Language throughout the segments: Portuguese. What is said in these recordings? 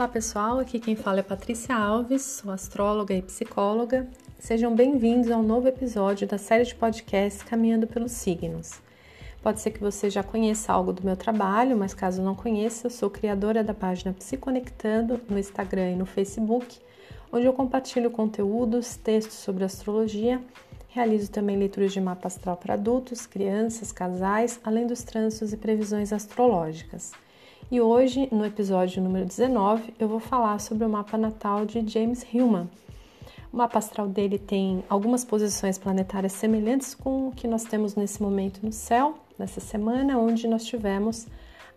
Olá pessoal, aqui quem fala é Patrícia Alves, sou astróloga e psicóloga. Sejam bem-vindos ao novo episódio da série de podcasts Caminhando pelos Signos. Pode ser que você já conheça algo do meu trabalho, mas caso não conheça, eu sou criadora da página Psiconectando no Instagram e no Facebook, onde eu compartilho conteúdos, textos sobre astrologia, realizo também leituras de mapa astral para adultos, crianças, casais, além dos trânsitos e previsões astrológicas. E hoje, no episódio número 19, eu vou falar sobre o mapa natal de James Hillman. O mapa astral dele tem algumas posições planetárias semelhantes com o que nós temos nesse momento no céu, nessa semana, onde nós tivemos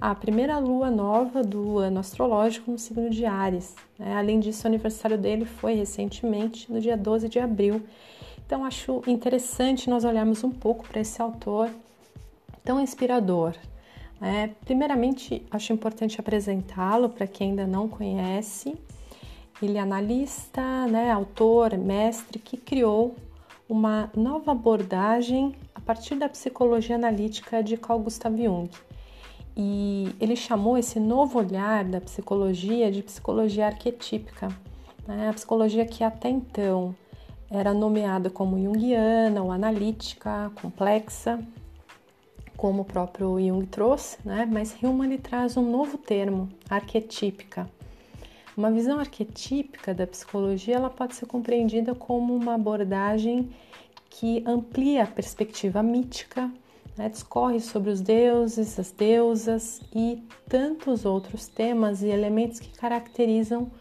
a primeira lua nova do ano astrológico no signo de Ares. Né? Além disso, o aniversário dele foi recentemente, no dia 12 de abril. Então, acho interessante nós olharmos um pouco para esse autor tão inspirador, é, primeiramente, acho importante apresentá-lo para quem ainda não conhece. Ele é analista, né, autor, mestre que criou uma nova abordagem a partir da psicologia analítica de Carl Gustav Jung. E ele chamou esse novo olhar da psicologia de psicologia arquetípica, né? a psicologia que até então era nomeada como junguiana ou analítica, complexa, como o próprio Jung trouxe, né? mas Hillman traz um novo termo, arquetípica. Uma visão arquetípica da psicologia ela pode ser compreendida como uma abordagem que amplia a perspectiva mítica, né? discorre sobre os deuses, as deusas e tantos outros temas e elementos que caracterizam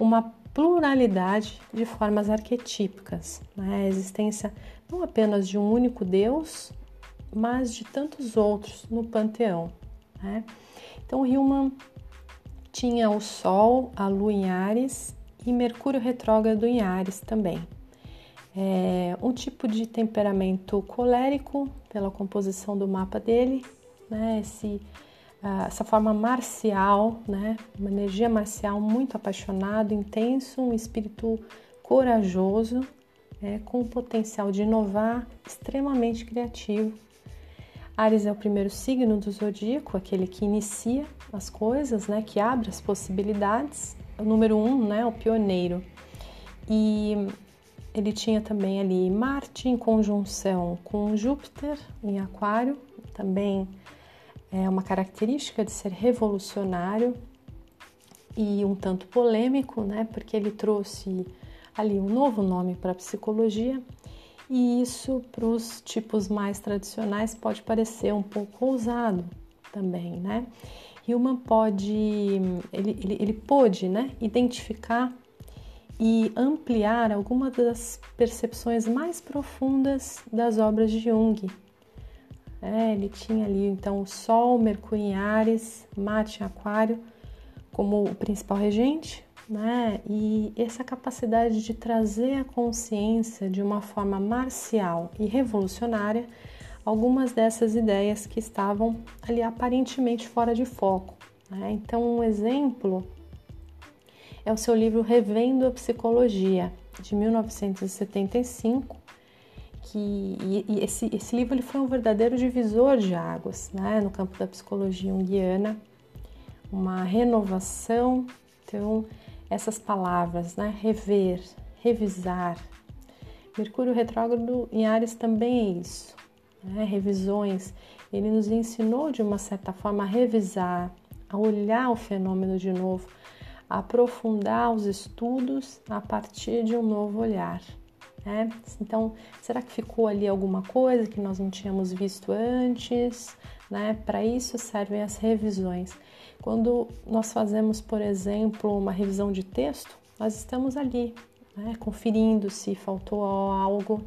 uma pluralidade de formas arquetípicas, né? a existência não apenas de um único Deus, mas de tantos outros no panteão. Né? Então, Hillman tinha o Sol, a Lua em Ares e Mercúrio retrógrado em Ares também. É um tipo de temperamento colérico pela composição do mapa dele, né? Esse, uh, essa forma marcial, né? uma energia marcial muito apaixonado, intenso, um espírito corajoso, é, com potencial de inovar, extremamente criativo Ares é o primeiro signo do zodíaco, aquele que inicia as coisas, né, que abre as possibilidades. O número um, né, o pioneiro. E ele tinha também ali Marte em conjunção com Júpiter em Aquário, também é uma característica de ser revolucionário e um tanto polêmico, né, porque ele trouxe ali um novo nome para a psicologia e isso para os tipos mais tradicionais pode parecer um pouco ousado também, né? Hillman pode, ele, ele, ele pôde né, identificar e ampliar algumas das percepções mais profundas das obras de Jung. É, ele tinha ali então o Sol, Mercúrio em Ares, Marte em Aquário como o principal regente, né? E essa capacidade de trazer a consciência de uma forma marcial e revolucionária algumas dessas ideias que estavam ali aparentemente fora de foco. Né? Então, um exemplo é o seu livro Revendo a Psicologia, de 1975, que e esse, esse livro ele foi um verdadeiro divisor de águas né? no campo da psicologia junguiana, uma renovação. Então, essas palavras, né? Rever, revisar. Mercúrio retrógrado em Ares também é isso, né? revisões. Ele nos ensinou de uma certa forma a revisar, a olhar o fenômeno de novo, a aprofundar os estudos a partir de um novo olhar. Né? Então, será que ficou ali alguma coisa que nós não tínhamos visto antes? Né? Para isso servem as revisões. Quando nós fazemos, por exemplo, uma revisão de texto, nós estamos ali, né, conferindo se faltou algo,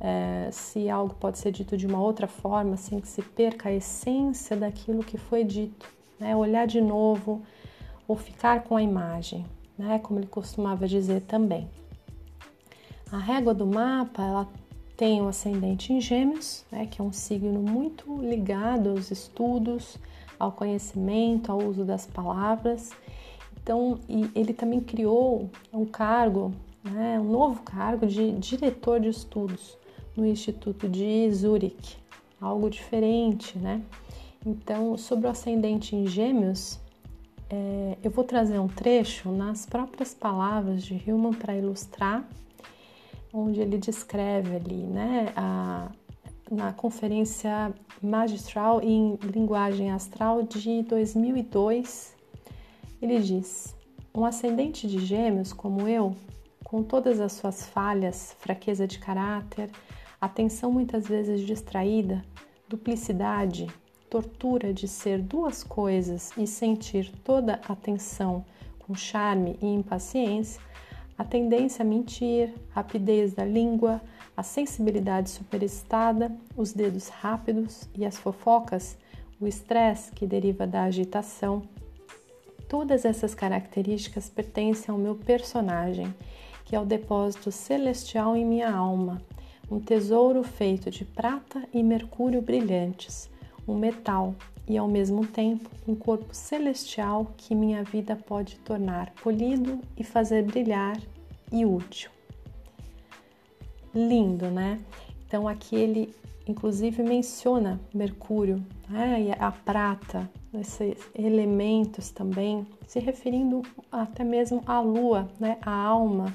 é, se algo pode ser dito de uma outra forma, sem que se perca a essência daquilo que foi dito. Né, olhar de novo ou ficar com a imagem, né, como ele costumava dizer também. A régua do mapa, ela tem o ascendente em Gêmeos, né, que é um signo muito ligado aos estudos, ao conhecimento, ao uso das palavras. Então, ele também criou um cargo, né, um novo cargo de diretor de estudos no Instituto de Zurich, algo diferente, né? Então, sobre o ascendente em Gêmeos, é, eu vou trazer um trecho nas próprias palavras de Hillman para ilustrar, onde ele descreve ali, né, a, na conferência magistral em linguagem astral de 2002, ele diz: Um ascendente de gêmeos como eu, com todas as suas falhas, fraqueza de caráter, atenção muitas vezes distraída, duplicidade, tortura de ser duas coisas e sentir toda a atenção com charme e impaciência, a tendência a mentir, rapidez da língua, a sensibilidade superestada, os dedos rápidos e as fofocas, o estresse que deriva da agitação. Todas essas características pertencem ao meu personagem, que é o depósito celestial em minha alma, um tesouro feito de prata e mercúrio brilhantes, um metal e ao mesmo tempo um corpo celestial que minha vida pode tornar polido e fazer brilhar e útil lindo, né? Então aqui ele inclusive menciona Mercúrio né? e a prata, esses elementos também, se referindo até mesmo à Lua, né? A alma.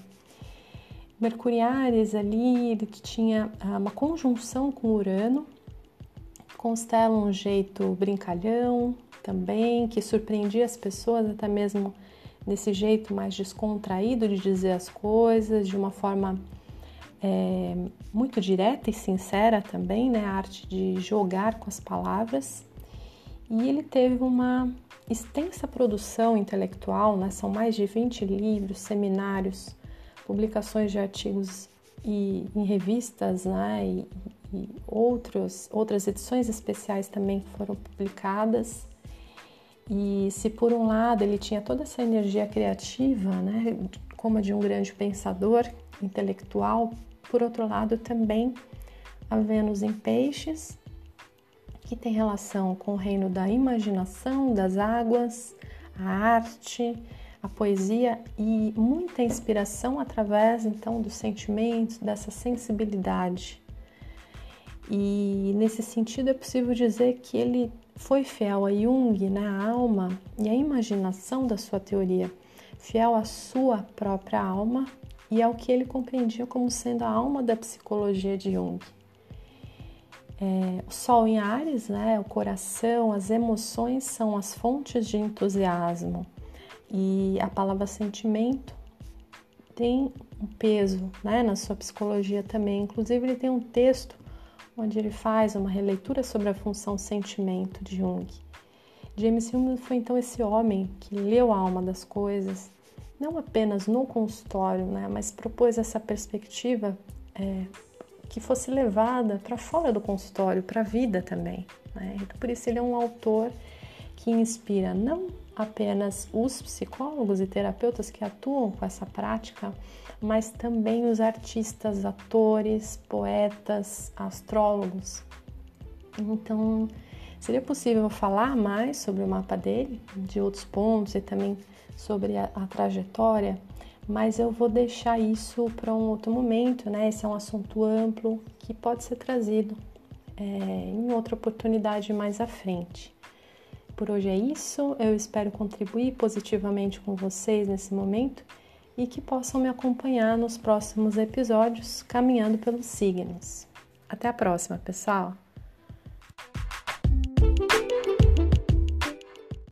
Mercuriares ali, ele tinha ah, uma conjunção com Urano, constela um jeito brincalhão também, que surpreendia as pessoas até mesmo nesse jeito mais descontraído de dizer as coisas, de uma forma é, muito direta e sincera também, né? A arte de jogar com as palavras. E ele teve uma extensa produção intelectual, né? São mais de 20 livros, seminários, publicações de artigos e, em revistas, né? E, e outros, outras edições especiais também foram publicadas. E se por um lado ele tinha toda essa energia criativa, né, como a de um grande pensador intelectual, por outro lado, também a Vênus em Peixes, que tem relação com o reino da imaginação, das águas, a arte, a poesia e muita inspiração através então dos sentimentos, dessa sensibilidade. E nesse sentido é possível dizer que ele foi fiel a Jung, né, a alma e a imaginação da sua teoria, fiel à sua própria alma e é o que ele compreendia como sendo a alma da psicologia de Jung. É, o Sol em Ares, né, o coração, as emoções são as fontes de entusiasmo e a palavra sentimento tem um peso né, na sua psicologia também. Inclusive, ele tem um texto onde ele faz uma releitura sobre a função sentimento de Jung. James Hume foi então esse homem que leu a alma das coisas não apenas no consultório, né, mas propôs essa perspectiva é, que fosse levada para fora do consultório, para a vida também. Né? Então, por isso ele é um autor que inspira não apenas os psicólogos e terapeutas que atuam com essa prática, mas também os artistas, atores, poetas, astrólogos. Então, seria possível falar mais sobre o mapa dele, de outros pontos e também sobre a, a trajetória, mas eu vou deixar isso para um outro momento, né? Esse é um assunto amplo que pode ser trazido é, em outra oportunidade mais à frente. Por hoje é isso, eu espero contribuir positivamente com vocês nesse momento e que possam me acompanhar nos próximos episódios caminhando pelos signos. Até a próxima, pessoal!